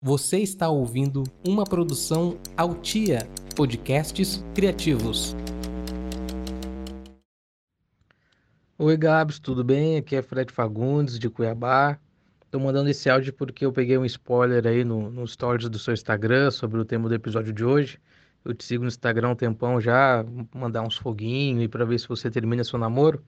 Você está ouvindo uma produção Altia Podcasts Criativos. Oi, Gabs, tudo bem? Aqui é Fred Fagundes, de Cuiabá. Estou mandando esse áudio porque eu peguei um spoiler aí no, no stories do seu Instagram sobre o tema do episódio de hoje. Eu te sigo no Instagram um tempão já, mandar uns foguinhos e para ver se você termina seu namoro.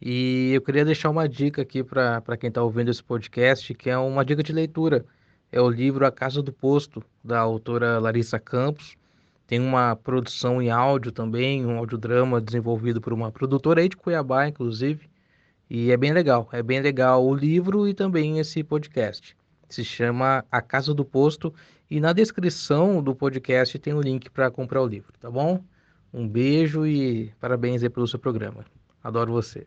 E eu queria deixar uma dica aqui para quem está ouvindo esse podcast, que é uma dica de leitura é o livro A Casa do Posto, da autora Larissa Campos. Tem uma produção em áudio também, um audiodrama desenvolvido por uma produtora aí de Cuiabá, inclusive. E é bem legal, é bem legal o livro e também esse podcast. Se chama A Casa do Posto e na descrição do podcast tem o um link para comprar o livro, tá bom? Um beijo e parabéns aí pelo seu programa. Adoro você.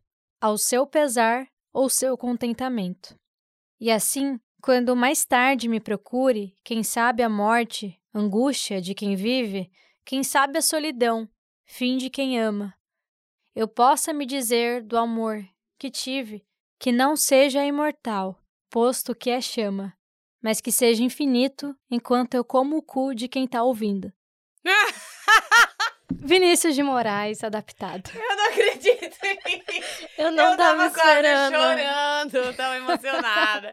ao seu pesar ou seu contentamento. E assim, quando mais tarde me procure, quem sabe a morte, angústia de quem vive, quem sabe a solidão, fim de quem ama, eu possa me dizer do amor que tive, que não seja imortal, posto que é chama, mas que seja infinito enquanto eu como o cu de quem tá ouvindo. Vinícius de Moraes adaptado. Eu não acredito Eu não eu tava, tava esperando. quase chorando, tava emocionada.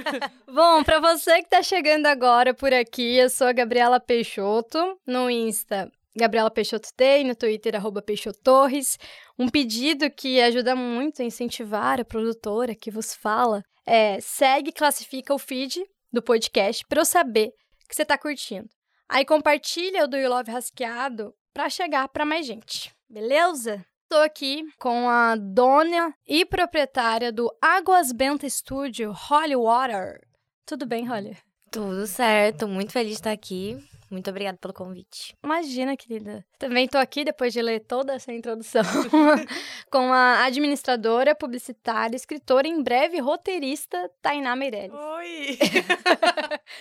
Bom, pra você que tá chegando agora por aqui, eu sou a Gabriela Peixoto, no Insta Gabriela Peixoto Tem, no Twitter, arroba Peixoto Torres. Um pedido que ajuda muito a incentivar a produtora que vos fala é segue e classifica o feed do podcast para eu saber que você tá curtindo. Aí compartilha o do You Love Rasqueado para chegar para mais gente, beleza? Estou aqui com a dona e proprietária do Águas Benta Studio, Holly Water. Tudo bem, Holly? Tudo certo, muito feliz de estar aqui. Muito obrigada pelo convite. Imagina, querida. Também estou aqui, depois de ler toda essa introdução, com a administradora, publicitária, escritora e em breve roteirista, Tainá Meirelles. Oi!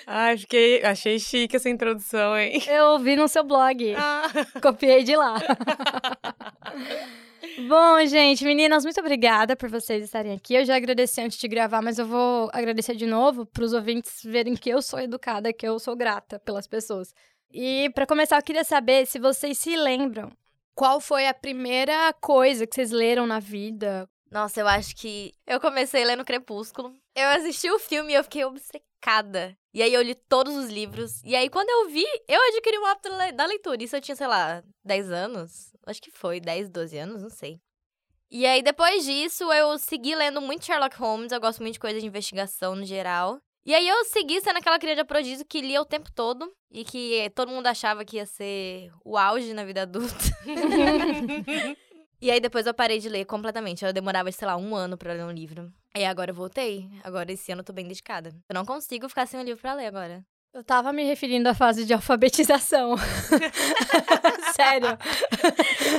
Ai, fiquei, achei chique essa introdução, hein? Eu ouvi no seu blog. Ah. Copiei de lá. Bom, gente, meninas, muito obrigada por vocês estarem aqui. Eu já agradeci antes de gravar, mas eu vou agradecer de novo para os ouvintes verem que eu sou educada, que eu sou grata pelas pessoas. E para começar, eu queria saber se vocês se lembram qual foi a primeira coisa que vocês leram na vida. Nossa, eu acho que eu comecei lendo Crepúsculo. Eu assisti o filme e eu fiquei obcecada. E aí eu li todos os livros. E aí quando eu vi, eu adquiri o hábito da leitura. Isso eu tinha, sei lá, 10 anos. Acho que foi 10, 12 anos, não sei. E aí depois disso eu segui lendo muito Sherlock Holmes. Eu gosto muito de coisas de investigação no geral. E aí eu segui sendo aquela criança prodígio que lia o tempo todo e que todo mundo achava que ia ser o auge na vida adulta. e aí depois eu parei de ler completamente. Eu demorava, sei lá, um ano pra ler um livro. E agora eu voltei. Agora esse ano eu tô bem dedicada. Eu não consigo ficar sem um livro pra ler agora. Eu tava me referindo à fase de alfabetização. Sério.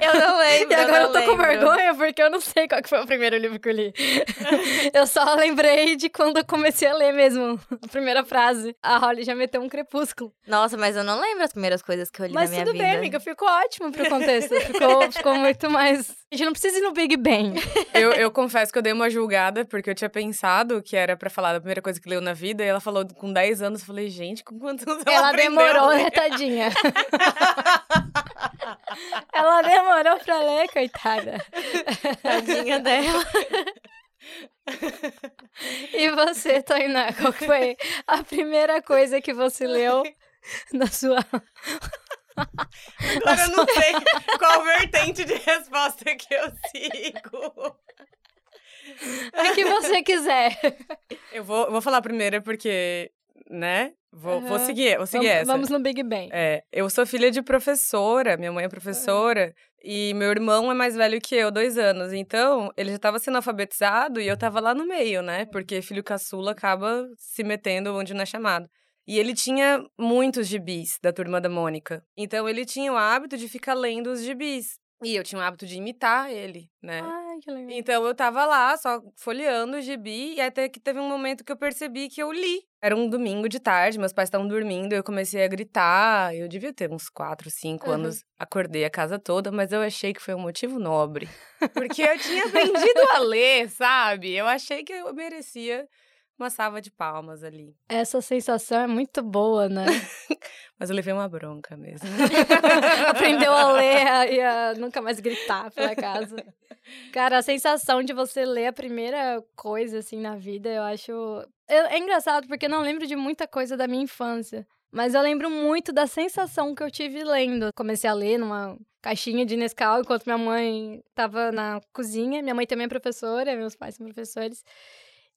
Eu não lembro. E agora eu, eu tô não com lembro. vergonha porque eu não sei qual que foi o primeiro livro que eu li. eu só lembrei de quando eu comecei a ler mesmo. A primeira frase. A Holly já meteu um crepúsculo. Nossa, mas eu não lembro as primeiras coisas que eu li Mas na minha tudo vida. bem, amiga. Ficou ótimo pro contexto. Ficou, ficou muito mais. A gente não precisa ir no Big Bang. Eu, eu confesso que eu dei uma julgada, porque eu tinha pensado que era pra falar da primeira coisa que leu na vida, e ela falou com 10 anos. Eu falei, gente, anos ela Ela aprendeu demorou, ler? né, tadinha? Ela demorou pra ler, coitada. Tadinha dela. E você, Tainá, qual foi a primeira coisa que você leu na sua. Agora eu não sei qual vertente de resposta que eu sigo. A que você quiser. Eu vou, vou falar primeiro porque, né? Vou, vou Aham. seguir, vou seguir vamos, essa. vamos no Big Bang. É, eu sou filha de professora, minha mãe é professora, e meu irmão é mais velho que eu, dois anos. Então, ele já estava sendo alfabetizado e eu tava lá no meio, né? Porque filho caçula acaba se metendo onde não é chamado. E ele tinha muitos gibis da turma da Mônica. Então ele tinha o hábito de ficar lendo os gibis. E eu tinha o hábito de imitar ele, né? Ai, que legal. Então eu tava lá, só folheando o gibi, e até que teve um momento que eu percebi que eu li. Era um domingo de tarde, meus pais estavam dormindo, eu comecei a gritar. Eu devia ter uns 4, 5 Uhum. anos. Acordei a casa toda, mas eu achei que foi um motivo nobre. Porque eu tinha aprendido a ler, sabe? Eu achei que eu merecia uma salva de palmas ali. Essa sensação é muito boa, né? Mas eu levei uma bronca mesmo. Aprendeu a ler e a nunca mais gritar pela casa. Cara, a sensação de você ler a primeira coisa, assim, na vida, eu acho... É engraçado, porque eu não lembro de muita coisa da minha infância. Mas eu lembro muito da sensação que eu tive lendo. Comecei a ler numa caixinha de Nescau, enquanto minha mãe tava na cozinha. Minha mãe também é professora, meus pais são professores.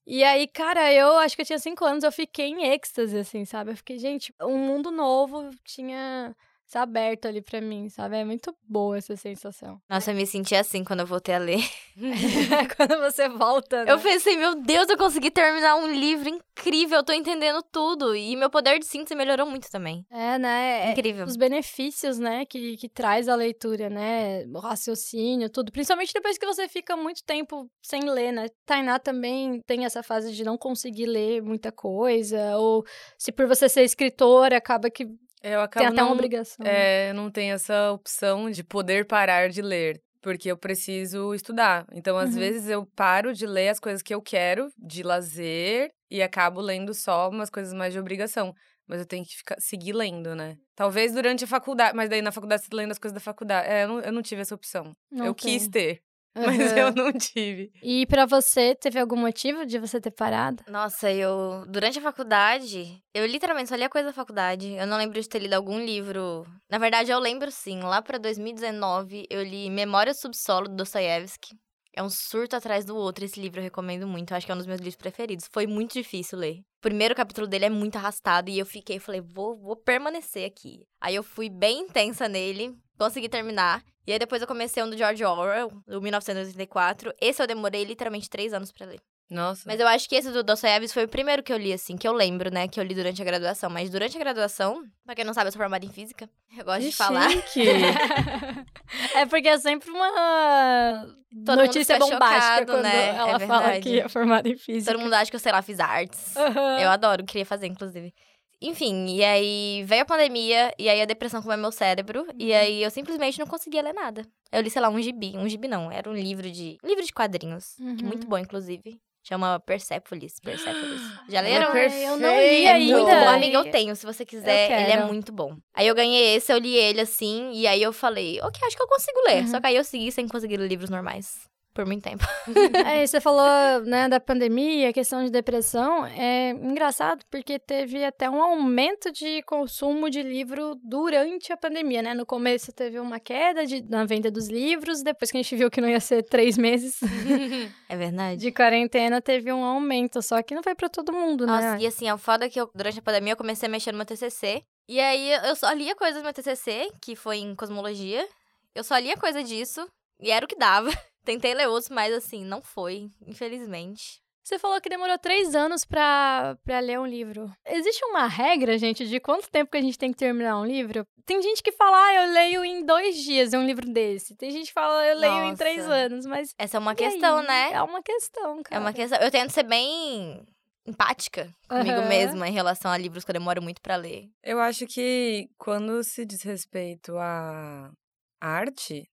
E aí, cara, eu acho que eu tinha cinco anos, eu fiquei em êxtase, assim, sabe? Eu fiquei, gente, um mundo novo tinha se aberto ali pra mim, sabe? É muito boa essa sensação. Nossa, eu me senti assim quando eu voltei a ler. Quando você volta, né? Eu pensei, meu Deus, eu consegui terminar um livro incrível, eu tô entendendo tudo. E meu poder de síntese melhorou muito também. É, né? É- Incrível. Os benefícios, né, que, que traz a leitura, né? O raciocínio, tudo. Principalmente depois que você fica muito tempo sem ler, né? Tainá também tem essa fase de não conseguir ler muita coisa. Ou se por você ser escritora, acaba que Eu acabo tem até uma não- obrigação. É, eu não tenho essa opção de poder parar de ler, porque eu preciso estudar. Então, às Uhum. vezes, eu paro de ler as coisas que eu quero, de lazer, e acabo lendo só umas coisas mais de obrigação. Mas eu tenho que ficar, seguir lendo, né? Talvez durante a faculdade, mas daí na faculdade você tá lendo as coisas da faculdade. É, eu não, eu não tive essa opção. Não eu tem. quis ter, mas Aham. eu não tive. E pra você, teve algum motivo de você ter parado? Nossa, eu. Durante a faculdade, eu literalmente só lia coisa da faculdade. Eu não lembro de ter lido algum livro. Na verdade, eu lembro sim. Lá pra 2019, eu li Memória Subsolo, do Dostoiévski. É um surto atrás do outro. Esse livro eu recomendo muito. Eu acho que é um dos meus livros preferidos. Foi muito difícil ler. O primeiro capítulo dele é muito arrastado e eu fiquei, falei, vou, vou permanecer aqui. Aí eu fui bem intensa nele, consegui terminar. E aí depois eu comecei um do George Orwell, do 1984. Esse eu demorei literalmente três anos pra ler. Nossa. Mas eu acho que esse do Dostoiévski foi o primeiro que eu li, assim, que eu lembro, né? Que eu li durante a graduação. Mas durante a graduação, pra quem não sabe, eu sou formada em física. Eu gosto de Que falar. chique. é porque é sempre uma Todo notícia bombástica chocado, né? ela É fala que é formada em física. Todo mundo acha que eu, sei lá, fiz artes. Aham. Eu adoro, queria fazer, inclusive. Enfim, e aí veio a pandemia, e aí a depressão comeu meu cérebro, e Uhum. aí eu simplesmente não conseguia ler nada. Eu li, sei lá, um gibi. Um gibi não, era um livro de. Um livro de quadrinhos. Que Uhum. muito bom, inclusive. Chama Persepolis. Persepolis. Já é leram? Ai, eu não li. É ainda. muito bom, amiga. Eu tenho, se você quiser. Ele é muito bom. Aí eu ganhei esse, eu li ele assim, e aí eu falei, ok, acho que eu consigo ler. Uhum. Só que aí eu segui sem conseguir ler livros normais. Por muito tempo. É, você falou, né, da pandemia, a questão de depressão. É engraçado porque teve até um aumento de consumo de livro durante a pandemia, né? No começo teve uma queda de, na venda dos livros, depois que a gente viu que não ia ser três meses É verdade. de quarentena, teve um aumento. Só que não foi pra todo mundo, Nossa, né? e assim, a foda é que eu, durante a pandemia eu comecei a mexer no meu TCC. E aí eu só lia coisas do meu TCC, que foi em cosmologia. Eu só lia coisa disso, e era o que dava. Tentei ler outros, mas assim, não foi, infelizmente. Você falou que demorou três anos pra, pra ler um livro. Existe uma regra, gente, de quanto tempo que a gente tem que terminar um livro? Tem gente que fala, ah, eu leio em dois dias um livro desse. Tem gente que fala, eu leio em Nossa. três anos, mas. Essa é uma e questão, aí? né? É uma questão, É cara. uma questão. Eu tento ser bem empática comigo Aham. mesma em relação a livros que eu demoro muito pra ler. Eu acho que quando se diz respeito à arte,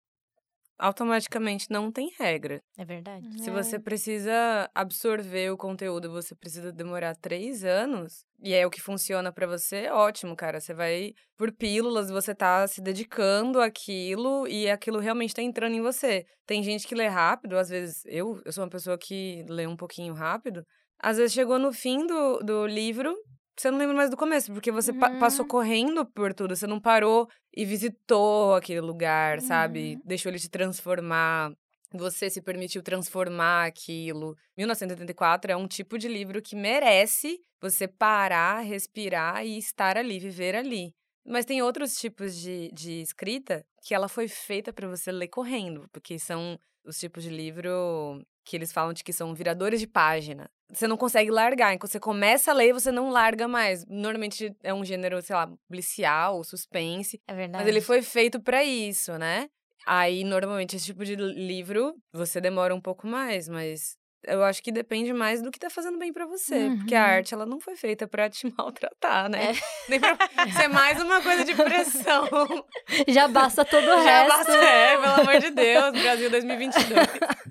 automaticamente não tem regra. É verdade. Se É. você precisa absorver o conteúdo, você precisa demorar três anos, e é o que funciona pra você, ótimo, cara. Você vai por pílulas, você tá se dedicando àquilo e aquilo realmente tá entrando em você. Tem gente que lê rápido, às vezes eu, eu sou uma pessoa que lê um pouquinho rápido. Às vezes chegou no fim do, do livro, você não lembra mais do começo, porque você pa- Uhum. passou correndo por tudo, você não parou e visitou aquele lugar, sabe? Uhum. Deixou ele te transformar. Você se permitiu transformar aquilo. 1984 é um tipo de livro que merece você parar, respirar e estar ali, viver ali. Mas tem outros tipos de, de escrita que ela foi feita para você ler correndo, porque são os tipos de livro que eles falam de que são viradores de página. Você não consegue largar. Quando você começa a ler, você não larga mais. Normalmente é um gênero, sei lá, policial, suspense. É verdade. Mas ele foi feito pra isso, né? Aí, normalmente, esse tipo de livro, você demora um pouco mais, mas eu acho que depende mais do que tá fazendo bem pra você. Porque a Uhum. arte, ela não foi feita pra te maltratar, né? É. Nem pra ser mais uma coisa de pressão. Já basta todo o Já resto. basta, é, pelo amor de Deus, Brasil 2022.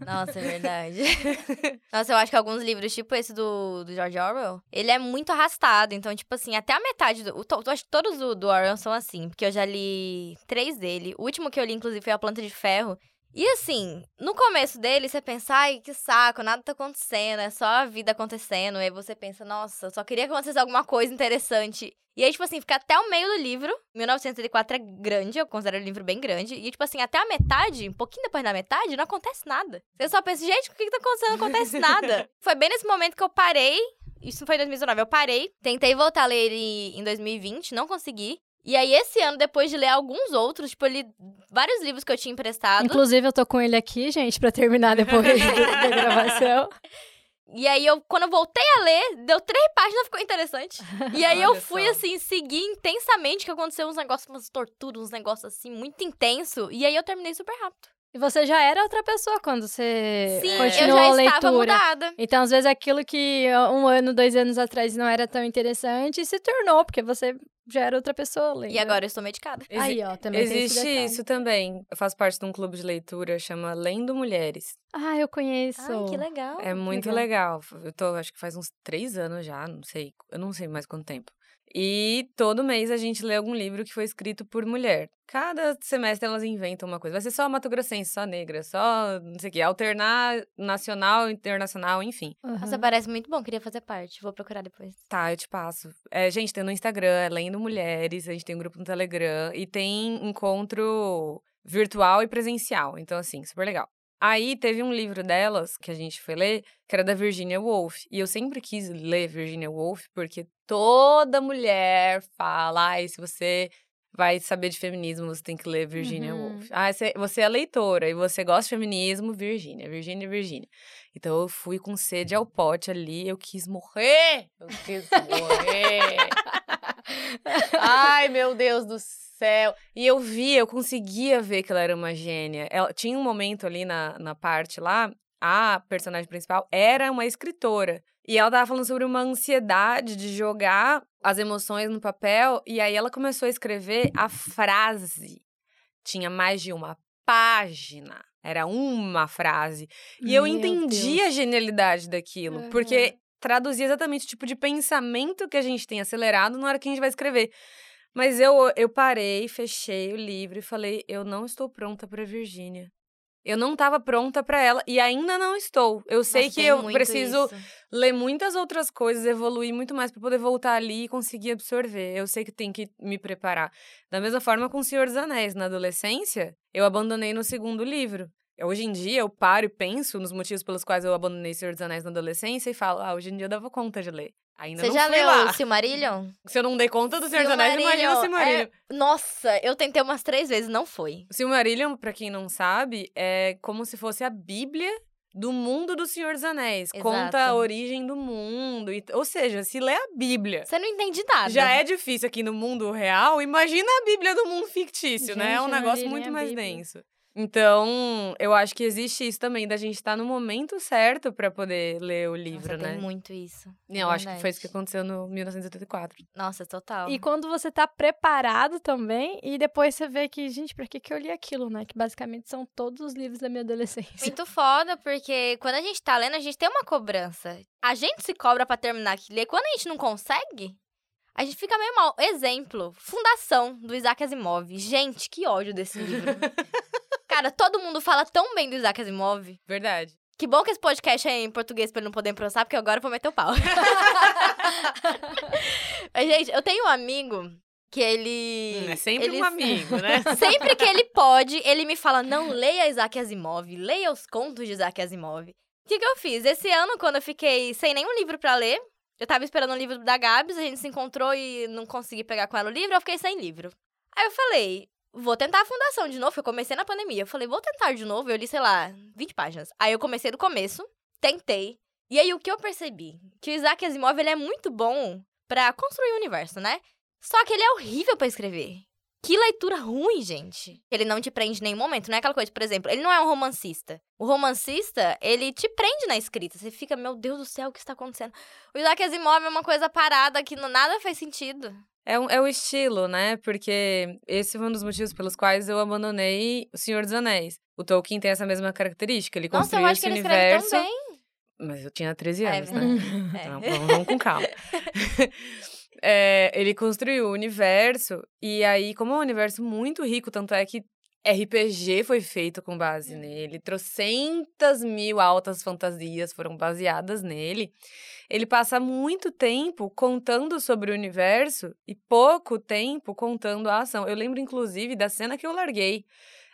Nossa, é verdade. Nossa, eu acho que alguns livros, tipo esse do, do George Orwell, ele é muito arrastado. Então, tipo assim, até a metade do. to- Eu acho que todos do, do Orwell são assim, porque eu já li três dele. O último que eu li, inclusive, foi A Planta de Ferro. E assim, no começo dele, você pensa, ai, que saco, nada tá acontecendo, é só a vida acontecendo. E aí você pensa, nossa, eu só queria que acontecesse alguma coisa interessante. E aí, tipo assim, fica até o meio do livro. 1984 é grande, eu considero o livro bem grande. E, tipo assim, até a metade, um pouquinho depois da metade, não acontece nada. Você só pensa, gente, o que que tá acontecendo? Não acontece nada. Foi bem nesse momento que eu parei. Isso foi em 2019. Eu parei, tentei voltar a ler ele em 2020, não consegui. E aí, esse ano, depois de ler alguns outros, tipo, eu li vários livros que eu tinha emprestado. Inclusive, eu tô com ele aqui, gente, pra terminar depois da gravação. E aí, eu, quando eu voltei a ler, deu três páginas, ficou interessante. E aí, eu fui, só. assim, seguir intensamente, que aconteceu uns negócios, umas torturas, uns negócios, assim, muito intenso. E aí, eu terminei super rápido. E você já era outra pessoa quando você Sim, continuou eu a já estava mudada. Então, às vezes, aquilo que um ano, dois anos atrás não era tão interessante se tornou, porque você já era outra pessoa lendo. E agora eu estou medicada. Exi- Aí, ó, também Existe isso também. Eu faço parte de um clube de leitura, chama Lendo Mulheres. Ah, eu conheço. Ai, que legal. É muito legal. Eu tô, acho que faz uns três anos já, não sei. Eu não sei mais quanto tempo. E todo mês a gente lê algum livro que foi escrito por mulher. Cada semestre elas inventam uma coisa. Vai ser só Mato Grossense, só negra, só não sei o quê. Alternar nacional, internacional, enfim. Uhum. Nossa, parece muito bom, queria fazer parte. Vou procurar depois. Tá, eu te passo. É, gente, tem no Instagram, é Lendo Mulheres, a gente tem um grupo no Telegram e tem encontro virtual e presencial. Então, assim, super legal. Aí teve um livro delas que a gente foi ler, que era da Virginia Woolf. E eu sempre quis ler Virginia Woolf, porque toda mulher fala, ai, se você vai saber de feminismo, você tem que ler Virginia Uhum. Woolf. Ah, você, você é leitora e você gosta de feminismo, Virginia, Virginia, Virginia. Então eu fui com sede ao pote ali, eu quis morrer! Eu quis morrer! Ai, meu Deus do céu! E eu via, eu conseguia ver que ela era uma gênia. Ela, tinha um momento ali na, na parte lá, a personagem principal era uma escritora. E ela tava falando sobre uma ansiedade de jogar as emoções no papel, e aí ela começou a escrever a frase. Tinha mais de uma página. Era uma frase. E eu Meu entendi Deus. a genialidade daquilo, Aham. porque traduzia exatamente o tipo de pensamento que a gente tem acelerado na hora que a gente vai escrever. Mas eu, eu parei, fechei o livro e falei: eu não estou pronta para Virgínia. Eu não estava pronta para ela e ainda não estou. Eu sei Nossa, que eu preciso isso. ler muitas outras coisas, evoluir muito mais para poder voltar ali e conseguir absorver. Eu sei que tem que me preparar. Da mesma forma com O Senhor dos Anéis, na adolescência, eu abandonei no segundo livro. Hoje em dia eu paro e penso nos motivos pelos quais eu abandonei O Senhor dos Anéis na adolescência e falo: "Ah, hoje em dia eu dava conta de ler". Ainda Você já leu lá. o Silmarillion? Se eu não dei conta do Senhor dos Anéis, imagina o Silmarillion. É... Nossa, eu tentei umas três vezes, não foi. O Silmarillion, pra quem não sabe, é como se fosse a Bíblia do mundo do Senhor dos Anéis. Conta a Exato. origem do mundo. e- ou seja, se lê a Bíblia Você não entende nada. já é difícil aqui no mundo real, imagina a Bíblia do mundo fictício, né? É um Gente, negócio muito a mais denso. Então, eu acho que existe isso também, da gente estar no momento certo pra poder ler o livro, Nossa, né? tem muito isso. Não, eu acho que foi isso que aconteceu no 1984. Nossa, total. E quando você tá preparado também, e depois você vê que, gente, pra que, que eu li aquilo, né? Que basicamente são todos os livros da minha adolescência. Muito foda, porque quando a gente tá lendo, a gente tem uma cobrança. A gente se cobra pra terminar aquilo. E quando a gente não consegue, a gente fica meio mal. Exemplo, Fundação, do Isaac Asimov. Gente, que ódio desse livro. Cara, todo mundo fala tão bem do Isaac Asimov. Verdade. Que bom que esse podcast é em português pra ele não poder processar, porque agora eu vou meter o pau. Mas, gente, eu tenho um amigo que ele... é sempre ele- um amigo, né? Sempre que ele pode, ele me fala: não leia Isaac Asimov, leia os contos de Isaac Asimov. O que, que eu fiz? Esse ano, quando eu fiquei sem nenhum livro pra ler, eu tava esperando um livro da Gabs, a gente se encontrou e não consegui pegar com ela o livro, eu fiquei sem livro. Aí eu falei: vou tentar a fundação de novo. Eu comecei na pandemia. Eu falei, vou tentar de novo. Eu li, sei lá, 20 páginas. Aí eu comecei do começo, tentei. E aí o que eu percebi? Que o Isaac Asimov ele é muito bom pra construir o universo, né? Só que ele é horrível pra escrever. Que leitura ruim, gente. Ele não te prende em nenhum momento. Não é aquela coisa, por exemplo, ele não é um romancista. O romancista, ele te prende na escrita. Você fica, meu Deus do céu, o que está acontecendo? O Isaac Asimov é uma coisa parada que nada faz sentido. É, um, é o estilo, né? Porque esse foi um dos motivos pelos quais eu abandonei O Senhor dos Anéis. O Tolkien tem essa mesma característica. Ele Nossa, eu construiu acho que esse ele escreve universo. tão bem. Mas eu tinha 13 É anos, né? verdade. É. Então, vamos, vamos com calma. É, ele construiu o universo, e aí, como é um universo muito rico, tanto é que RPG foi feito com base nele, trocentas mil altas fantasias foram baseadas nele. Ele passa muito tempo contando sobre o universo e pouco tempo contando a ação. Eu lembro, inclusive, da cena que eu larguei.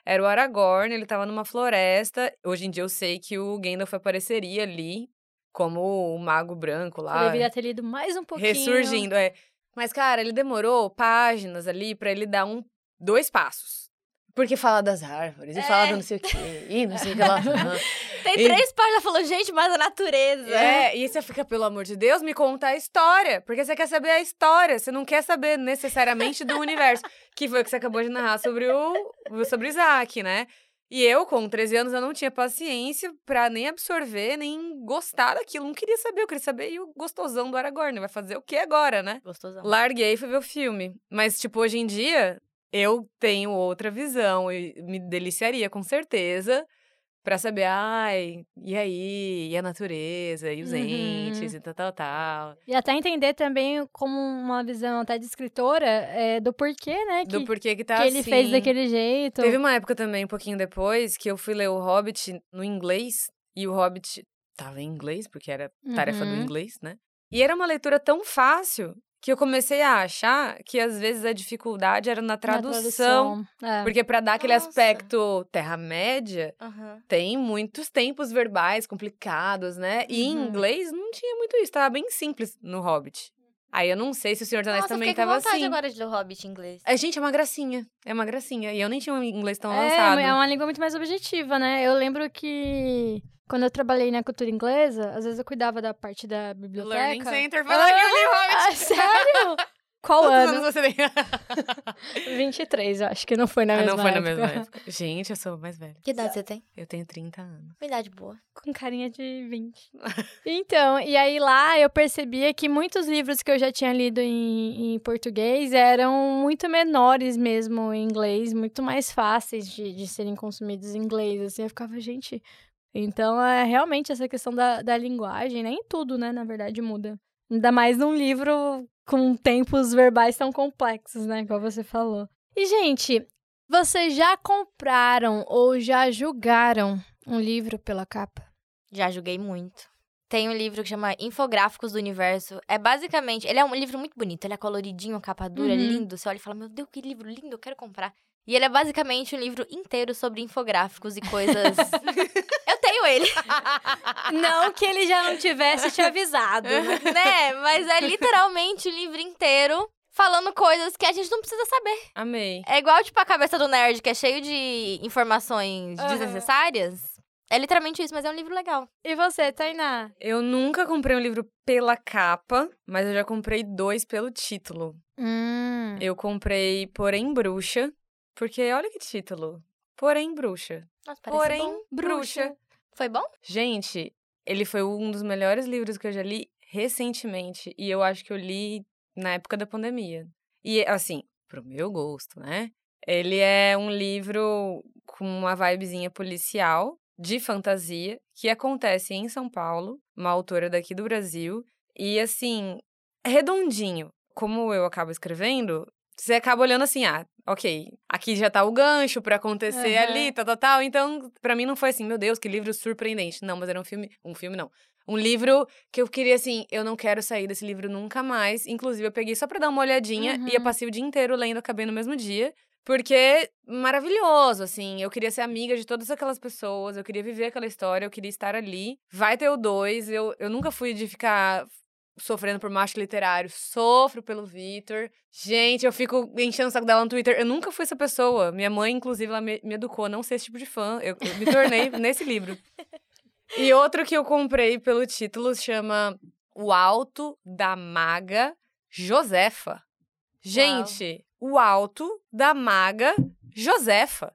Era o Aragorn, ele tava numa floresta. Hoje em dia eu sei que o Gandalf apareceria ali como o mago branco lá. Eu deveria ter lido mais um pouquinho. Ressurgindo, é. Mas, cara, ele demorou páginas ali pra ele dar um, dois passos. Porque fala das árvores, e fala É. do não sei o quê, e não sei o que lá. Tem E- três páginas falou, gente, mas a natureza. É, e você fica, pelo amor de Deus, me conta a história. Porque você quer saber a história, você não quer saber necessariamente do universo. Que foi o que você acabou de narrar sobre o sobre Isaac, né? E eu, com 13 anos, eu não tinha paciência pra nem absorver, nem gostar daquilo. Não queria saber, eu queria saber e o gostosão do Aragorn. Vai fazer o que agora, né? Gostosão. Larguei e fui ver o filme. Mas, tipo, hoje em dia, eu tenho outra visão e me deliciaria, com certeza, pra saber, ai, e aí? E a natureza? E os Uhum. entes? E tal, tal, tal. E até entender também como uma visão até de escritora é, do porquê, né? Que, Do porquê que tá que ele fez assim. daquele jeito. Teve uma época também, um pouquinho depois, que eu fui ler o Hobbit no inglês. E o Hobbit tava em inglês, porque era tarefa do Uhum. inglês, né? E era uma leitura tão fácil que eu comecei a achar que às vezes a dificuldade era na na tradução. É. Porque pra dar aquele Nossa. aspecto Terra-média, Aham. tem muitos tempos verbais complicados, né? E em Uhum. inglês não tinha muito isso, tava bem simples no Hobbit. Aí eu não sei se o Senhor dos Anéis Nossa, eu também tava vontade assim. agora de ler o Hobbit em inglês. A gente é uma gracinha, é uma gracinha. E eu nem tinha um inglês tão É, avançado. é uma língua muito mais objetiva, né? Eu lembro que quando eu trabalhei na cultura inglesa, às vezes eu cuidava da parte da biblioteca. Learning Center, lá que eu li o Ah, Hobbit. sério? Qual Quantos ano? anos você tem? 23, eu acho que não foi na Ah, mesma não foi na época. mesma época. Gente, eu sou mais velha. Que idade você tem? Eu tenho 30 anos. Uma idade boa. Com carinha de 20. então, e aí lá eu percebia que muitos livros que eu já tinha lido em, em português eram muito menores mesmo em inglês, muito mais fáceis de, de serem consumidos em inglês. Assim, eu ficava, gente. Então, é realmente essa questão da, da linguagem, nem tudo, né, na verdade, muda. Ainda mais num livro com tempos verbais tão complexos, né, igual você falou. E, gente, vocês já compraram ou já julgaram um livro pela capa? Já julguei muito. Tem um livro que chama Infográficos do Universo. É basicamente. Ele é um livro muito bonito. Ele é coloridinho, capa dura, Uhum. lindo. Você olha e fala: Meu Deus, que livro lindo, eu quero comprar. E ele é basicamente um livro inteiro sobre infográficos e coisas. eu tenho ele. Não que ele já não tivesse te avisado. né? Mas é literalmente um livro inteiro falando coisas que a gente não precisa saber. Amei. É igual, tipo, a cabeça do nerd, que é cheio de informações Aham. desnecessárias. É literalmente isso, mas é um livro legal. E você, Tainá? Eu nunca comprei um livro pela capa, mas eu já comprei dois pelo título. Hum. Eu comprei Porém Bruxa, porque olha que título. Porém Bruxa. Nossa, parece Porém bom. Bruxa. Foi bom? Gente, ele foi um dos melhores livros que eu já li recentemente. E eu acho que eu li na época da pandemia. E, assim, pro meu gosto, né? Ele é um livro com uma vibezinha policial, de fantasia, que acontece em São Paulo, uma autora daqui do Brasil. E, assim, redondinho. Como eu acabo escrevendo, você acaba olhando assim, ah, ok, aqui já tá o gancho pra acontecer Aham. ali, tal, tal, tal. Então, pra mim não foi assim, meu Deus, que livro surpreendente. Não, mas era um filme, um filme não. Um livro que eu queria assim, eu não quero sair desse livro nunca mais. Inclusive, eu peguei só pra dar uma olhadinha e eu Uhum. passei o dia inteiro lendo, acabei no mesmo dia. Porque maravilhoso, assim. Eu queria ser amiga de todas aquelas pessoas, eu queria viver aquela história, eu queria estar ali. Vai ter o dois, eu, eu nunca fui de ficar sofrendo por macho literário, sofro pelo Vitor. Gente, eu fico enchendo o saco dela no Twitter. Eu nunca fui essa pessoa. Minha mãe, inclusive, ela me, me educou a não ser esse tipo de fã. Eu, eu me tornei nesse livro. E outro que eu comprei pelo título chama O Alto da Maga Josefa. Gente, O Alto da Maga Josefa.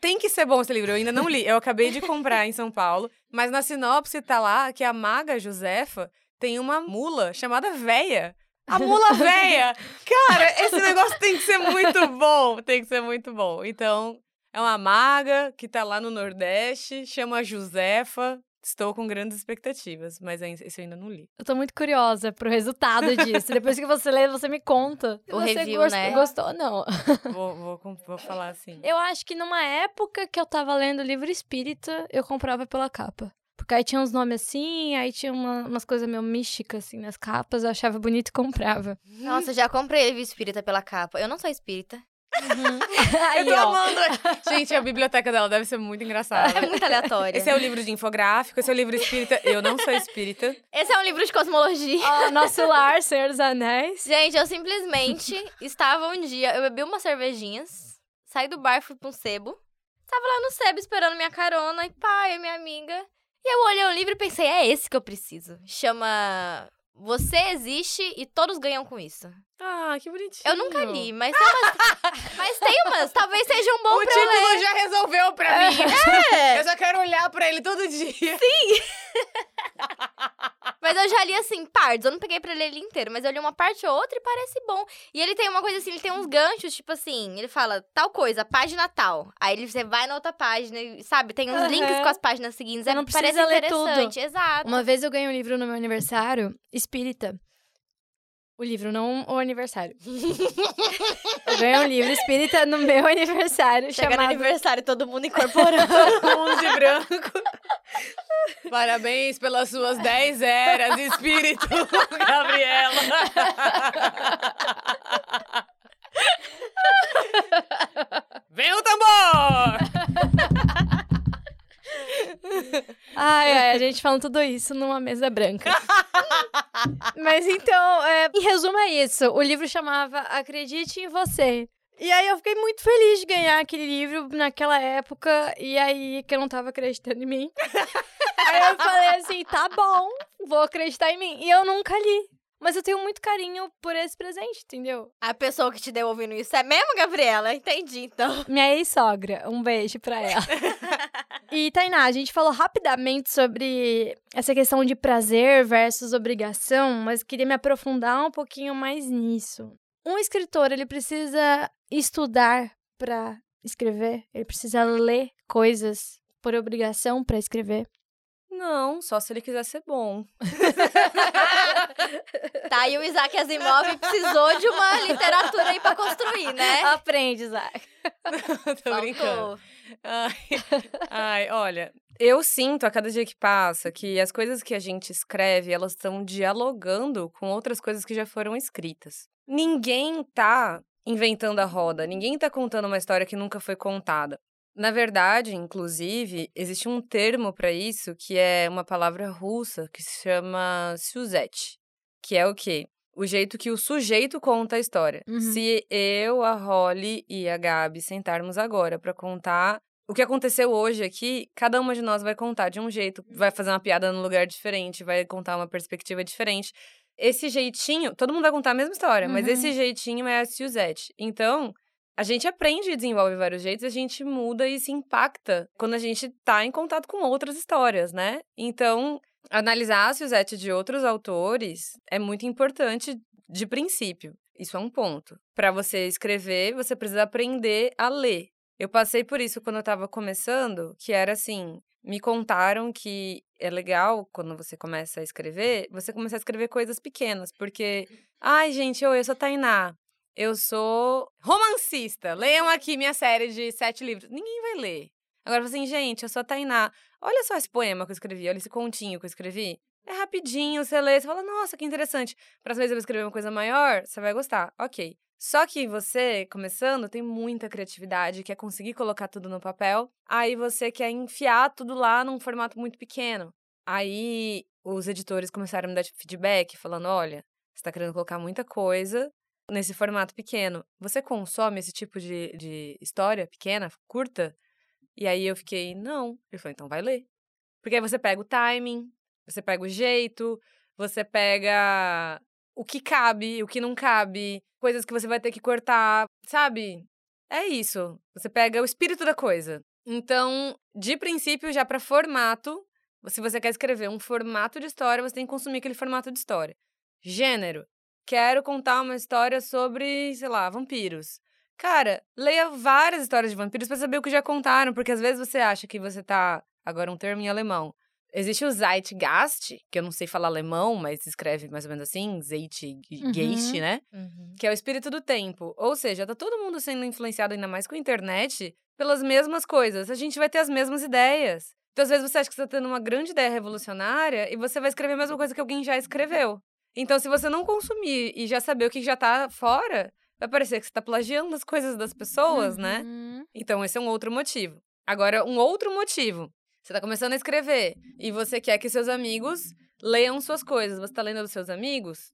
Tem que ser bom esse livro, eu ainda não li. Eu acabei de comprar em São Paulo, mas na sinopse tá lá que a maga Josefa tem uma mula chamada Véia. A mula véia! Cara, esse negócio tem que ser muito bom. Tem que ser muito bom. Então, é uma maga que tá lá no Nordeste, chama Josefa. Estou com grandes expectativas, mas esse eu ainda não li. Eu tô muito curiosa pro resultado disso. Depois que você lê, você me conta. O você review, gost- né? Gostou? Não. Vou, vou, vou falar assim. Eu acho que numa época que eu tava lendo livro espírita, eu comprava pela capa. Porque aí tinha uns nomes assim, aí tinha uma- umas coisas meio místicas assim nas capas, eu achava bonito e comprava. Nossa, já comprei livro espírita pela capa. Eu não sou espírita. Aí, eu tô ó. amando! Gente, a biblioteca dela deve ser muito engraçada. É muito aleatório. Esse é o livro de infográfico, esse é o livro espírita. Eu não sou espírita. Esse é um livro de cosmologia. Ó, nosso lar, Senhor dos Anéis. Gente, eu simplesmente estava um dia, eu bebi umas cervejinhas, saí do bar, fui pra um sebo. Tava lá no sebo esperando minha carona, e e minha amiga. Eu olhei o livro e pensei, é esse que eu preciso. Chama Você Existe e Todos Ganham com Isso. Ah, que bonitinho. Eu nunca li, mas tem umas. mas tem umas, talvez seja um bom O pra ler. título já resolveu pra mim. É, Eu só quero olhar pra ele todo dia. mas eu já li assim, partes. Eu não peguei pra ler ele inteiro, mas eu li uma parte ou outra e parece bom. E ele tem uma coisa assim, ele tem uns ganchos, tipo assim, ele fala tal coisa, página tal. Aí ele, você vai na outra página, e, sabe? Tem uns Aham. links com as páginas seguintes. Você é, não parece precisa ler tudo. interessante, exato. Uma vez eu ganhei um livro no meu aniversário, espírita. O livro, não o aniversário. eu ganhei um livro espírita no meu aniversário, Chega no chamado aniversário, todo mundo incorporando. Todo mundo de branco. Parabéns pelas suas 10 eras, espírito, Gabriela. Vem o tambor! Ai, ai, a gente falando tudo isso numa mesa branca. Mas então, é, em resumo é isso. O livro chamava Acredite em Você. E aí eu fiquei muito feliz de ganhar aquele livro naquela época. E aí que eu não tava acreditando em mim. aí eu falei assim, tá bom, vou acreditar em mim. E eu nunca li. Mas eu tenho muito carinho por esse presente, entendeu? A pessoa que te deu ouvindo isso é mesmo, Gabriela? Entendi, então. Minha ex-sogra, um beijo pra ela. e Tainá, a gente falou rapidamente sobre essa questão de prazer versus obrigação, mas queria me aprofundar um pouquinho mais nisso. Um escritor, ele precisa estudar pra escrever? Ele precisa ler coisas por obrigação pra escrever? Não, só se ele quiser ser bom. Tá, e o Isaac Asimov precisou de uma literatura aí pra construir, né? Aprende, Isaac. Tô brincando. Faltou. Ai, ai, olha, eu sinto a cada dia que passa que as coisas que a gente escreve, elas estão dialogando com outras coisas que já foram escritas. Ninguém tá inventando a roda, ninguém tá contando uma história que nunca foi contada. Na verdade, inclusive, existe um termo para isso que é uma palavra russa que se chama suzette, que é o quê? O jeito que o sujeito conta a história. Uhum. Se eu, a Holly e a Gabi sentarmos agora para contar o que aconteceu hoje aqui, cada uma de nós vai contar de um jeito, vai fazer uma piada num lugar diferente, vai contar uma perspectiva diferente. Esse jeitinho, todo mundo vai contar a mesma história, mas Uhum. esse jeitinho é a Suzette. Então, a gente aprende e desenvolve vários jeitos, a gente muda e se impacta quando a gente tá em contato com outras histórias, né? Então, analisar a Suzette de outros autores é muito importante de princípio. Isso é um ponto. Para você escrever, você precisa aprender a ler. Eu passei por isso quando eu tava começando, que era assim, me contaram que é legal quando você começa a escrever, você começar a escrever coisas pequenas, porque ai, gente, oi, eu sou Tainá. Eu sou romancista. Leiam aqui minha série de sete livros. Ninguém vai ler. Agora, assim, gente, eu sou a Tainá. Olha só esse poema que eu escrevi, olha esse continho que eu escrevi. É rapidinho, você lê, você fala, nossa, que interessante. Próxima vez eu vou escrever uma coisa maior, você vai gostar. Ok. Só que você, começando, tem muita criatividade, quer conseguir colocar tudo no papel, aí você quer enfiar tudo lá num formato muito pequeno. Aí os editores começaram a me dar feedback, falando: olha, você tá querendo colocar muita coisa nesse formato pequeno. Você consome esse tipo de, de história pequena, curta? E aí eu fiquei, não. Ele falou, então vai ler. Porque aí você pega o timing, você pega o jeito, você pega o que cabe, o que não cabe, coisas que você vai ter que cortar, sabe? É isso. Você pega o espírito da coisa. Então, de princípio, já para formato, se você quer escrever um formato de história, você tem que consumir aquele formato de história. Gênero. Quero contar uma história sobre, sei lá, vampiros. Cara, leia várias histórias de vampiros para saber o que já contaram, porque às vezes você acha que você tá. Agora, um termo em alemão. Existe o Zeitgeist, que eu não sei falar alemão, mas escreve mais ou menos assim, Zeitgeist, Uhum. né? Uhum. Que é o espírito do tempo. Ou seja, tá todo mundo sendo influenciado ainda mais com a internet pelas mesmas coisas. A gente vai ter as mesmas ideias. Então, às vezes, você acha que você tá tendo uma grande ideia revolucionária e você vai escrever a mesma coisa que alguém já escreveu. Então, se você não consumir e já saber o que já tá fora, vai parecer que você tá plagiando as coisas das pessoas, né? Uhum. Então, esse é um outro motivo. Agora, um outro motivo. Você tá começando a escrever e você quer que seus amigos leiam suas coisas. Você tá lendo dos seus amigos?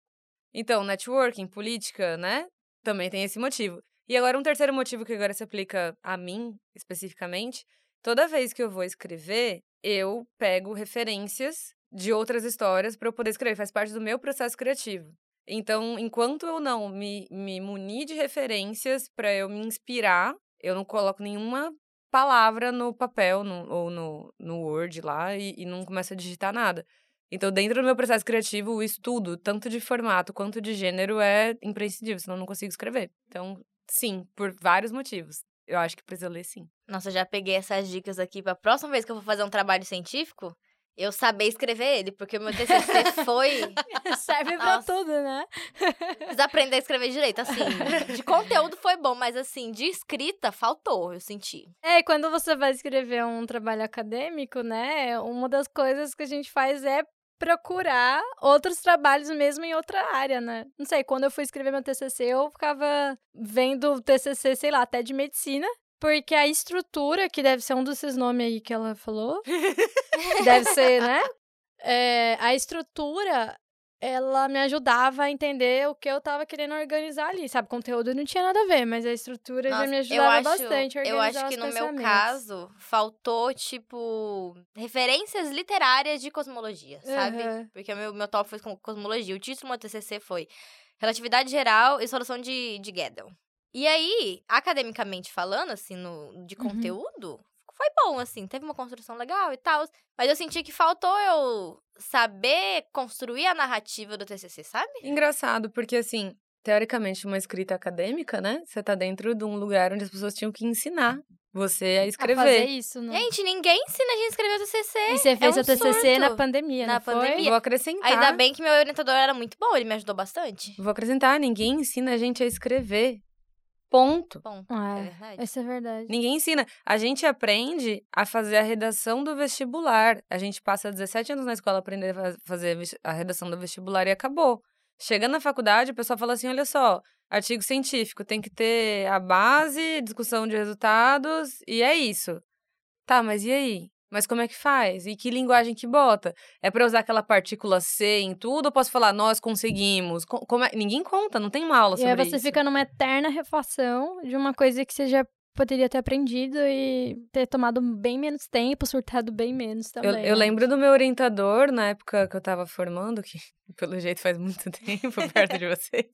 Então, networking, política, né? Também tem esse motivo. E agora, um terceiro motivo que agora se aplica a mim, especificamente. Toda vez que eu vou escrever, eu pego referências de outras histórias para eu poder escrever. Faz parte do meu processo criativo. Então, enquanto eu não me, me munir de referências para eu me inspirar, eu não coloco nenhuma palavra no papel no, ou no, no Word lá e, e não começo a digitar nada. Então, dentro do meu processo criativo, o estudo, tanto de formato quanto de gênero, é imprescindível, senão eu não consigo escrever. Então, sim, por vários motivos. Eu acho que precisa ler sim. Nossa, já peguei essas dicas aqui pra próxima vez que eu for fazer um trabalho científico, eu saber escrever ele, porque o meu TCC foi. Serve pra Nossa. tudo, né? Preciso aprender a escrever direito. Assim, de conteúdo foi bom, mas assim, de escrita faltou, eu senti. É, e quando você vai escrever um trabalho acadêmico, né? Uma das coisas que a gente faz é procurar outros trabalhos mesmo em outra área, né? Não sei, quando eu fui escrever meu TCC, eu ficava vendo o TCC, sei lá, até de medicina, porque a estrutura, que deve ser um desses nomes aí que ela falou, deve ser, né? É, a estrutura, ela me ajudava a entender o que eu tava querendo organizar ali, sabe? Conteúdo não tinha nada a ver, mas a estrutura já Nossa, me eu ajudava acho, bastante a eu organizar acho que no meu caso faltou, tipo, referências literárias de cosmologia, sabe? Aham. Porque o meu, meu top foi com cosmologia. O título do meu TCC foi Relatividade Geral e Solução de, de Gödel. E aí, academicamente falando, assim, no, de Uhum. conteúdo, foi bom, assim. Teve uma construção legal e tal. Mas eu senti que faltou eu saber construir a narrativa do TCC, sabe? Engraçado, porque assim, teoricamente, uma escrita acadêmica, né? Você tá dentro de um lugar onde as pessoas tinham que ensinar você a A escrever. fazer isso, né? Gente, ninguém ensina a gente a escrever o TCC. E você fez é um seu TCC na surto. pandemia, Na não foi? pandemia. Vou acrescentar. Ainda bem que meu orientador era muito bom, ele me ajudou bastante. Vou acrescentar, ninguém ensina a gente a escrever. Ponto. Bom, Ah, é é. verdade. Isso é verdade. Ninguém ensina. A gente aprende a fazer a redação do vestibular. A gente passa 17 anos na escola aprender a fa- fazer a redação do vestibular e acabou. Chega na faculdade, o pessoal fala assim: olha só, artigo científico tem que ter a base, discussão de resultados, e é isso. Tá, mas e aí? Mas como é que faz? E que linguagem que bota? É pra usar aquela partícula C em tudo ou posso falar nós conseguimos? Co- é- Ninguém conta, não tem uma aula E sobre aí você isso. fica numa eterna refação de uma coisa que você já poderia ter aprendido e ter tomado bem menos tempo, surtado bem menos também. Eu, eu né? lembro do meu orientador na época que eu tava formando, que pelo jeito faz muito tempo perto de vocês.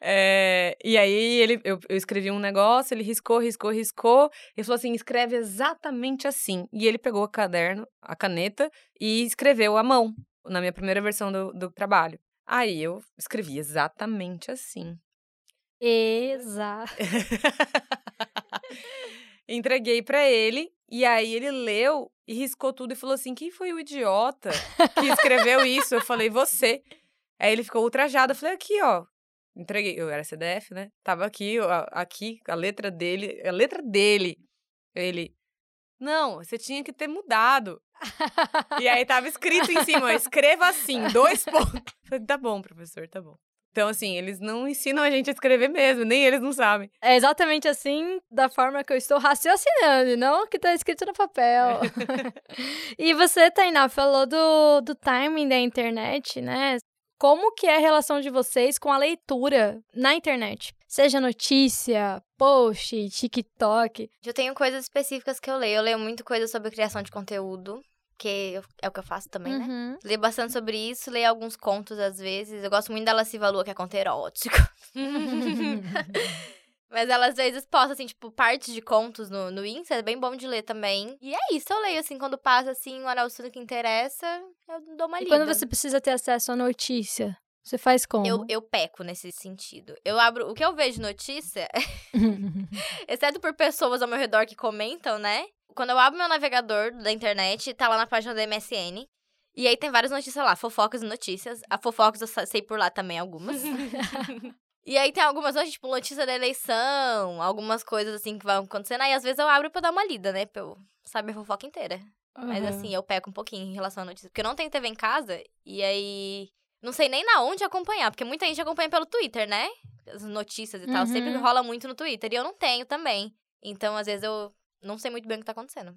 É, e aí ele, eu, eu escrevi um negócio, ele riscou, riscou, riscou, e falou assim: escreve exatamente assim. E ele pegou o caderno, a caneta, e escreveu à mão, na minha primeira versão do, do trabalho. Aí eu escrevi exatamente assim. Exato. Entreguei pra ele e aí ele leu e riscou tudo e falou assim: "Quem foi o idiota que escreveu isso?" Eu falei: "Você". Aí ele ficou ultrajado. Eu falei: "Aqui, ó". Entreguei, eu era CDF, né? Tava aqui, ó, aqui a letra dele, a letra dele. Ele: "Não, você tinha que ter mudado". E aí tava escrito em cima, escreva assim, dois pontos. Eu falei, tá bom, professor, tá bom. Então, assim, eles não ensinam a gente a escrever mesmo, nem eles não sabem. É exatamente assim, da forma que eu estou raciocinando, não que tá escrito no papel. e você, Tainá, falou do, do timing da internet, né? Como que é a relação de vocês com a leitura na internet? Seja notícia, post, TikTok. Eu tenho coisas específicas que eu leio. Eu leio muito coisa sobre criação de conteúdo, que é o que eu faço também, né? Uhum. Leio bastante sobre isso, leio alguns contos às vezes. Eu gosto muito da Lasciva Lua, que é conto erótico. Mas ela às vezes posta, assim, tipo, partes de contos no, no Insta, é bem bom de ler também. E é isso, eu leio, assim, quando passa, assim, um assunto que interessa, eu dou uma E lida. quando você precisa ter acesso à notícia, você faz como? Eu, eu peco nesse sentido. Eu abro. O que eu vejo de notícia, exceto por pessoas ao meu redor que comentam, né? Quando eu abro meu navegador da internet, tá lá na página da MSN. E aí tem várias notícias lá, fofocas e notícias. A fofocas eu sei por lá também algumas. e aí tem algumas notícias, tipo, notícia da eleição, algumas coisas assim que vão acontecendo. Aí às vezes eu abro pra dar uma lida, né? Pra eu saber a fofoca inteira. Mas Uhum. assim, eu peco um pouquinho em relação à notícia. Porque eu não tenho TV em casa, e aí. Não sei nem na onde acompanhar, porque muita gente acompanha pelo Twitter, né? As notícias e tal. Uhum. Sempre rola muito no Twitter. E eu não tenho também. Então, às vezes, eu não sei muito bem o que tá acontecendo.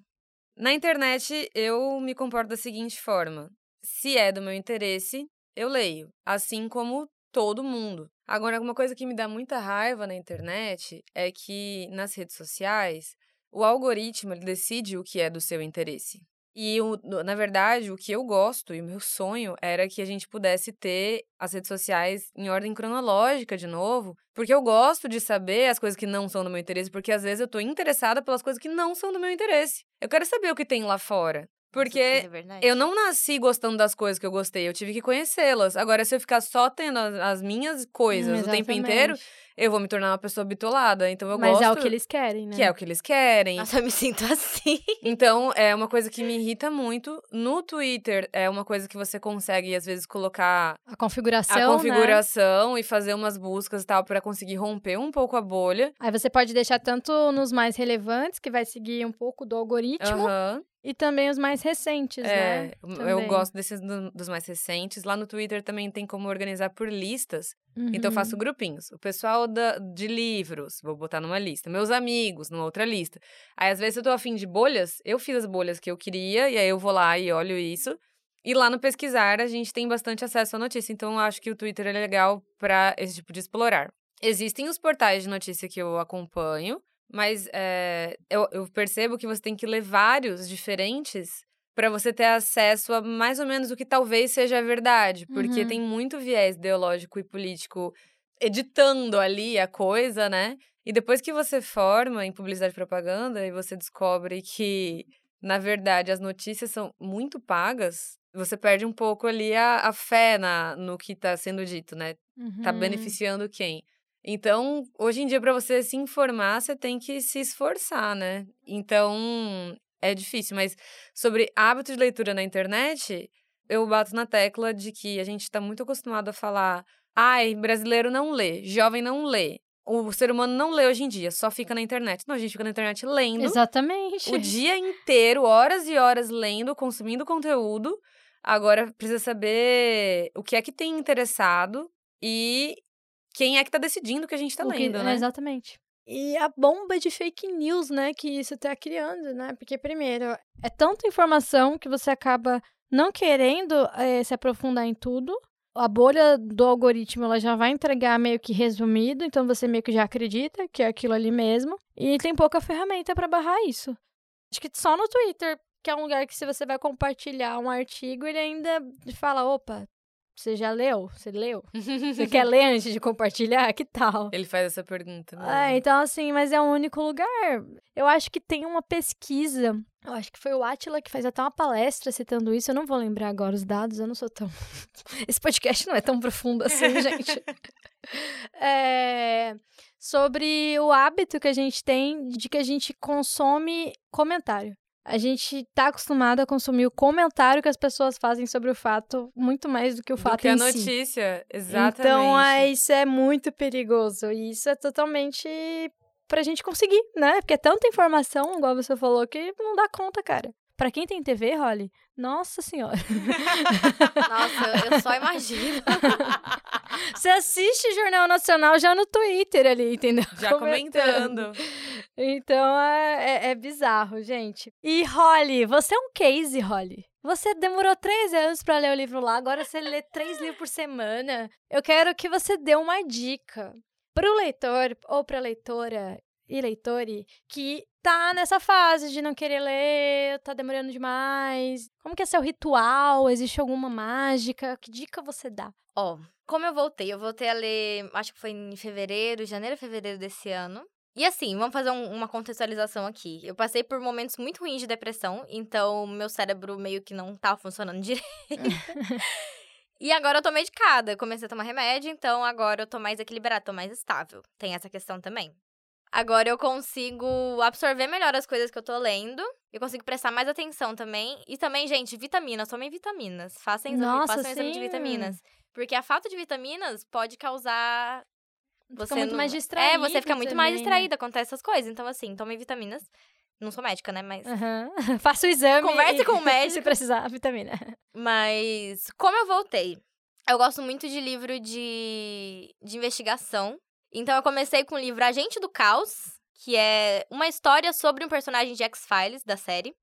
Na internet, eu me comporto da seguinte forma: se é do meu interesse, eu leio, assim como todo mundo. Agora, uma coisa que me dá muita raiva na internet é que nas redes sociais, o algoritmo decide o que é do seu interesse. E, o- na verdade, o que eu gosto e o meu sonho era que a gente pudesse ter as redes sociais em ordem cronológica de novo, porque eu gosto de saber as coisas que não são do meu interesse, porque às vezes eu tô interessada pelas coisas que não são do meu interesse. Eu quero saber o que tem lá fora. Porque É eu não nasci gostando das coisas que eu gostei, eu tive que conhecê-las. Agora, se eu ficar só tendo as, as minhas coisas o tempo inteiro, eu vou me tornar uma pessoa bitolada. Então eu Mas gosto. é o que eles querem, né? que é o que eles querem. Nossa, eu me sinto assim. Então, é uma coisa que me irrita muito. No Twitter, é uma coisa que você consegue, às vezes, colocar A configuração, a né? configuração e fazer umas buscas e tal, pra conseguir romper um pouco a bolha. Aí você pode deixar tanto nos mais relevantes, que vai seguir um pouco do algoritmo, Aham. E também os mais recentes, É, né? eu Também. gosto desses do- dos mais recentes. Lá no Twitter também tem como organizar por listas. Então eu Uhum. faço grupinhos. O pessoal da, de livros, vou botar numa lista. Meus amigos, numa outra lista. Aí, às vezes, eu tô afim de bolhas, eu fiz as bolhas que eu queria, e aí eu vou lá e olho isso. E lá no pesquisar, a gente tem bastante acesso à notícia. Então, eu acho que o Twitter é legal para esse tipo de explorar. Existem os portais de notícia que eu acompanho, mas é, eu, eu percebo que você tem que ler vários diferentes para você ter acesso a mais ou menos o que talvez seja a verdade, porque Uhum. tem muito viés ideológico e político editando ali a coisa, né? E depois que você forma em publicidade e propaganda e você descobre que, na verdade, as notícias são muito pagas, você perde um pouco ali a, a fé na, no que está sendo dito, né? Tá Uhum. beneficiando quem? Então, hoje em dia, para você se informar, você tem que se esforçar, né? Então, é difícil. Mas sobre hábito de leitura na internet, eu bato na tecla de que a gente está muito acostumado a falar: ai, brasileiro não lê, jovem não lê. O ser humano não lê hoje em dia, só fica na internet. Não, a gente fica na internet lendo Exatamente. o dia inteiro, horas e horas lendo, consumindo conteúdo. Agora precisa saber o que é que tem interessado e quem é que tá decidindo o que a gente tá O lendo, é, né? Exatamente. E a bomba de fake news, né, que isso tá criando, né? Porque, primeiro, é tanta informação que você acaba não querendo eh, se aprofundar em tudo. A bolha do algoritmo, ela já vai entregar meio que resumido, então você meio que já acredita que é aquilo ali mesmo. E tem pouca ferramenta pra barrar isso. Acho que só no Twitter, que é um lugar que se você vai compartilhar um artigo, ele ainda fala, opa, você já leu? Você leu? Você quer ler antes de compartilhar? Que tal? Ele faz essa pergunta. mesmo. É, então assim, mas é o único lugar. Eu acho que tem uma pesquisa. Eu acho que foi o Atila que fez até uma palestra citando isso. Eu não vou lembrar agora os dados, eu não sou tão. Esse podcast não é tão profundo assim, gente. É, Sobre o hábito que a gente tem de que a gente consome comentário. A gente tá acostumado a consumir o comentário que as pessoas fazem sobre o fato muito mais do que o Do fato que a em si. notícia, exatamente. Então, é, isso é muito perigoso. E isso é totalmente pra gente conseguir, né? Porque é tanta informação, igual você falou, que não dá conta, cara. Pra quem tem TV, Holly, nossa senhora. Nossa, eu, eu só imagino. Você assiste Jornal Nacional já no Twitter ali, entendeu? Já comentando. Então é, é, é bizarro, gente. E Holly, você é um case, Holly. Você demorou três anos para ler o livro lá, agora você lê três livros por semana. Eu quero que você dê uma dica para o leitor ou para a leitora e que tá nessa fase de não querer ler, tá demorando demais. Como que é seu ritual? Existe alguma mágica? Que dica você dá? Ó, como eu voltei? Eu voltei a ler, acho que foi em fevereiro, janeiro, fevereiro desse ano. E assim, vamos fazer um, uma contextualização aqui. Eu passei por momentos muito ruins de depressão, então meu cérebro meio que não tava funcionando direito. e agora eu tô medicada, comecei a tomar remédio, então agora eu tô mais equilibrada, tô mais estável. Tem essa questão também. Agora eu consigo absorver melhor as coisas que eu tô lendo. Eu consigo prestar mais atenção também. E também, gente, vitaminas. Tomem vitaminas. Façam exame, Nossa, façam exame de vitaminas. Porque a falta de vitaminas pode causar. Fica muito não- mais É, distraída você fica muito mais também, né? distraída, acontece essas coisas. Então, assim, tomem vitaminas. Não sou médica, né? Mas. Aham. Faça o exame. Converse e- com o médico. Se precisar, vitamina. Mas, como eu voltei, eu gosto muito de livro de, de investigação. Então, eu comecei com o livro Agente do Caos, que é uma história sobre um personagem de X-Files da série.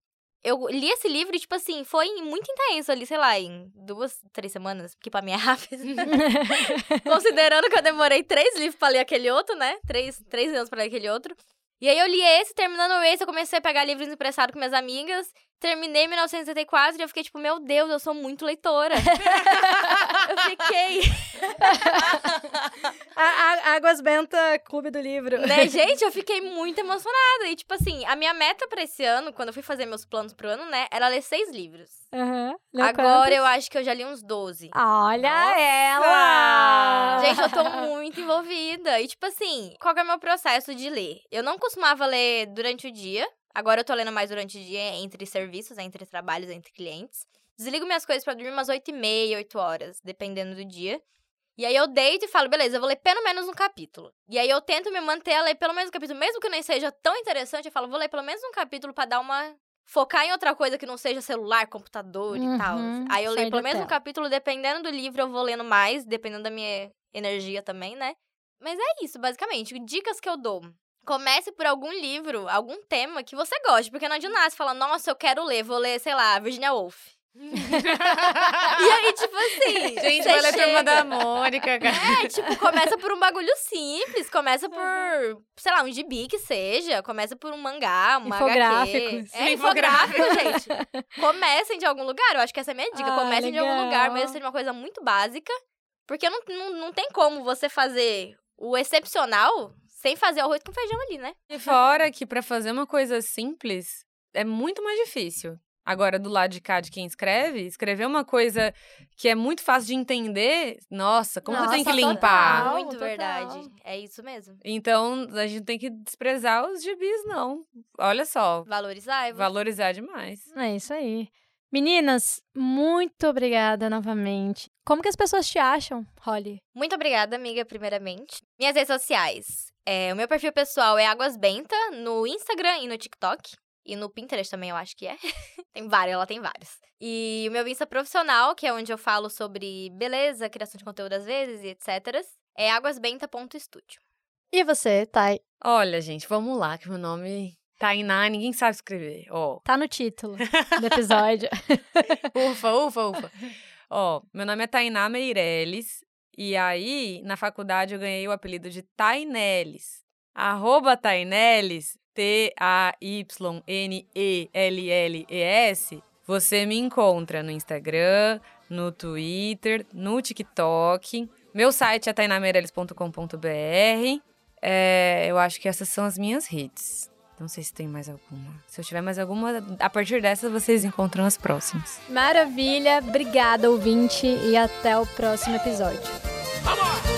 Eu li esse livro e, tipo assim, foi muito intenso ali, sei lá, em duas, três semanas, porque pra mim é rápido. Considerando que eu demorei três livros pra ler aquele outro, né? Três, três anos pra ler aquele outro. E aí eu li esse, terminando esse, eu comecei a pegar livros emprestados com minhas amigas. Terminei em 1974 e eu fiquei tipo, meu Deus, eu sou muito leitora. eu fiquei. A, a- Águas Benta, Clube do Livro. Né, gente, eu fiquei muito emocionada. E, tipo assim, a minha meta pra esse ano, quando eu fui fazer meus planos pro ano, né, era ler seis livros. Leu Agora quantos? eu acho que eu já li uns 12. Olha Nossa! ela! Gente, eu tô muito envolvida. E, tipo assim, qual é o meu processo de ler? Eu não costumava ler durante o dia. Agora eu tô lendo mais durante o dia, entre serviços, entre trabalhos, entre clientes. Desligo minhas coisas pra dormir umas 8 e meia, 8 horas, dependendo do dia. E aí eu deito e falo, beleza, eu vou ler pelo menos um capítulo. E aí eu tento me manter a ler pelo menos um capítulo, mesmo que nem seja tão interessante, eu falo, vou ler pelo menos um capítulo pra dar uma focar em outra coisa que não seja celular, computador e tal. Uhum, Aí eu leio pelo menos um capítulo, dependendo do livro, eu vou lendo mais, dependendo da minha energia também, né? Mas é isso, basicamente. Dicas que eu dou. Comece por algum livro, algum tema que você goste, porque não adianta nada você falar, nossa, eu quero ler, vou ler, sei lá, Virginia Woolf. e aí, tipo assim. Gente, vai ler Turma da Mônica, cara. é, tipo, começa por um bagulho simples, começa por, sei lá, um gibi que seja, começa por um mangá, uma Infográficos. HQ. É, infográfico, gente. Comecem de algum lugar, eu acho que essa é a minha dica. Ah, Comecem de algum legal. lugar, mesmo seja uma coisa muito básica, porque não, não, não tem como você fazer o excepcional sem fazer arroz com feijão ali, né? E fora que pra fazer uma coisa simples é muito mais difícil. Agora, do lado de cá de quem escreve, escrever uma coisa que é muito fácil de entender, nossa, como você tem que Nossa, limpar? total. muito total. verdade. É isso mesmo. Então, a gente tem que desprezar os gibis, não. Olha só, Valorizar. valorizar demais. É isso aí. Meninas, muito obrigada novamente. Como que as pessoas te acham, Holly? Muito obrigada, amiga, primeiramente. Minhas redes sociais. É, o meu perfil pessoal é Águas Benta, no Instagram e no TikTok. E no Pinterest também, eu acho que é. tem vários, ela tem vários. E o meu Insta profissional, que é onde eu falo sobre beleza, criação de conteúdo às vezes e etc. É águasbenta.studio. E você, Thay? Olha, gente, vamos lá, que meu nome Tainá, ninguém sabe escrever. Ó, Tá no título do episódio. ufa, ufa, ufa. Ó, meu nome é Tainá Meirelles. E aí, na faculdade, eu ganhei o apelido de Tainelis. Arroba Tainelis, T-A-Y-N-E-L-L-E-S. Você me encontra no Instagram, no Twitter, no TikTok. Meu site é tainameireles.com.br. É, eu acho que essas são as minhas redes. Não sei se tem mais alguma. Se eu tiver mais alguma, a partir dessas vocês encontram as próximas. Maravilha, obrigada, ouvinte, e até o próximo episódio. Vamos!